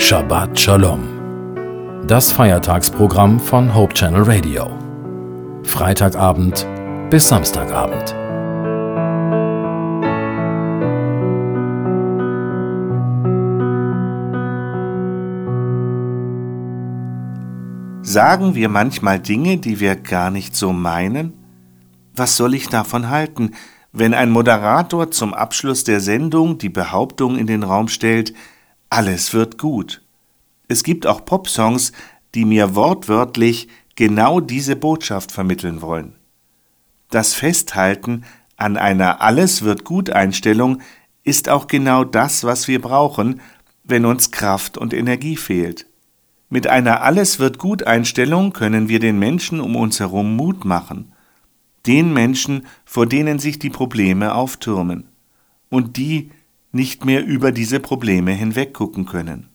Shabbat Shalom. Das Feiertagsprogramm von Hope Channel Radio. Freitagabend bis Samstagabend. Sagen wir manchmal Dinge, die wir gar nicht so meinen? Was soll ich davon halten, wenn ein Moderator zum Abschluss der Sendung die Behauptung in den Raum stellt, alles wird gut? Es gibt auch Popsongs, die mir wortwörtlich genau diese Botschaft vermitteln wollen. Das Festhalten an einer Alles wird gut Einstellung ist auch genau das, was wir brauchen, wenn uns Kraft und Energie fehlt. Mit einer Alles wird gut Einstellung können wir den Menschen um uns herum Mut machen. Den Menschen, vor denen sich die Probleme auftürmen und die nicht mehr über diese Probleme hinweggucken können.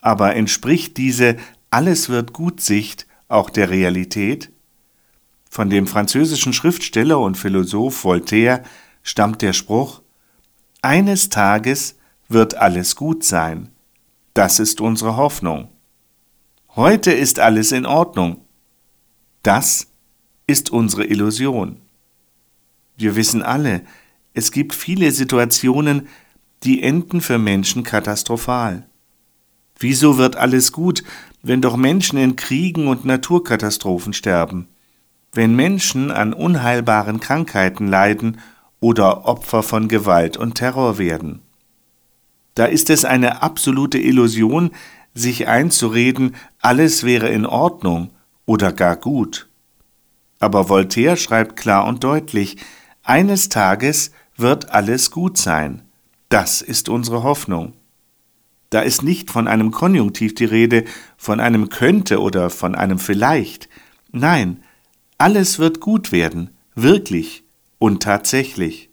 Aber entspricht diese Alles wird gut Sicht auch der Realität? Von dem französischen Schriftsteller und Philosoph Voltaire stammt der Spruch Eines Tages wird alles gut sein. Das ist unsere Hoffnung. Heute ist alles in Ordnung. Das ist unsere Illusion. Wir wissen alle, es gibt viele Situationen, die enden für Menschen katastrophal. Wieso wird alles gut, wenn doch Menschen in Kriegen und Naturkatastrophen sterben? Wenn Menschen an unheilbaren Krankheiten leiden oder Opfer von Gewalt und Terror werden? Da ist es eine absolute Illusion, sich einzureden, alles wäre in Ordnung oder gar gut. Aber Voltaire schreibt klar und deutlich, eines Tages wird alles gut sein. Das ist unsere Hoffnung. Da ist nicht von einem Konjunktiv die Rede, von einem könnte oder von einem vielleicht. Nein, alles wird gut werden, wirklich und tatsächlich.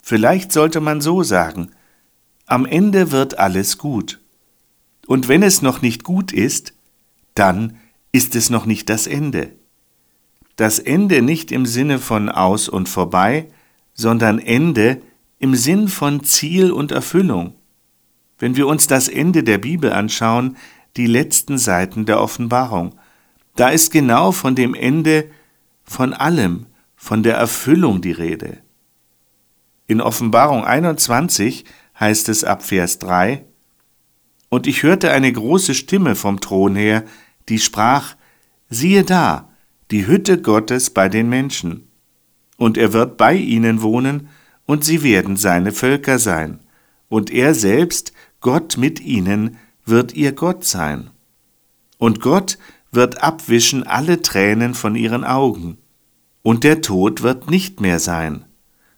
Vielleicht sollte man so sagen, am Ende wird alles gut. Und wenn es noch nicht gut ist, dann ist es noch nicht das Ende. Das Ende nicht im Sinne von aus und vorbei, sondern Ende im Sinn von Ziel und Erfüllung. Wenn wir uns das Ende der Bibel anschauen, die letzten Seiten der Offenbarung, da ist genau von dem Ende von allem, von der Erfüllung die Rede. In Offenbarung 21 heißt es ab Vers 3, und ich hörte eine große Stimme vom Thron her, die sprach, siehe da, die Hütte Gottes bei den Menschen. Und er wird bei ihnen wohnen, und sie werden seine Völker sein. Und er selbst, Gott mit ihnen, wird ihr Gott sein. Und Gott wird abwischen alle Tränen von ihren Augen. Und der Tod wird nicht mehr sein.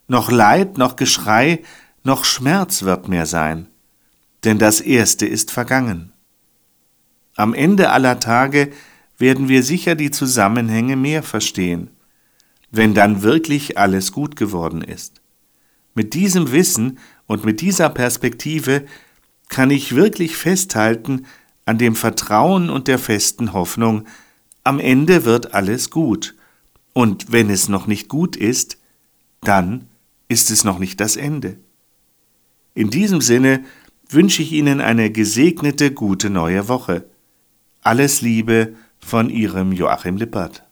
Noch Leid, noch Geschrei, noch Schmerz wird mehr sein denn das Erste ist vergangen. Am Ende aller Tage werden wir sicher die Zusammenhänge mehr verstehen, wenn dann wirklich alles gut geworden ist. Mit diesem Wissen und mit dieser Perspektive kann ich wirklich festhalten an dem Vertrauen und der festen Hoffnung, am Ende wird alles gut, und wenn es noch nicht gut ist, dann ist es noch nicht das Ende. In diesem Sinne wünsche ich Ihnen eine gesegnete, gute neue Woche. Alles Liebe von Ihrem Joachim Lippert.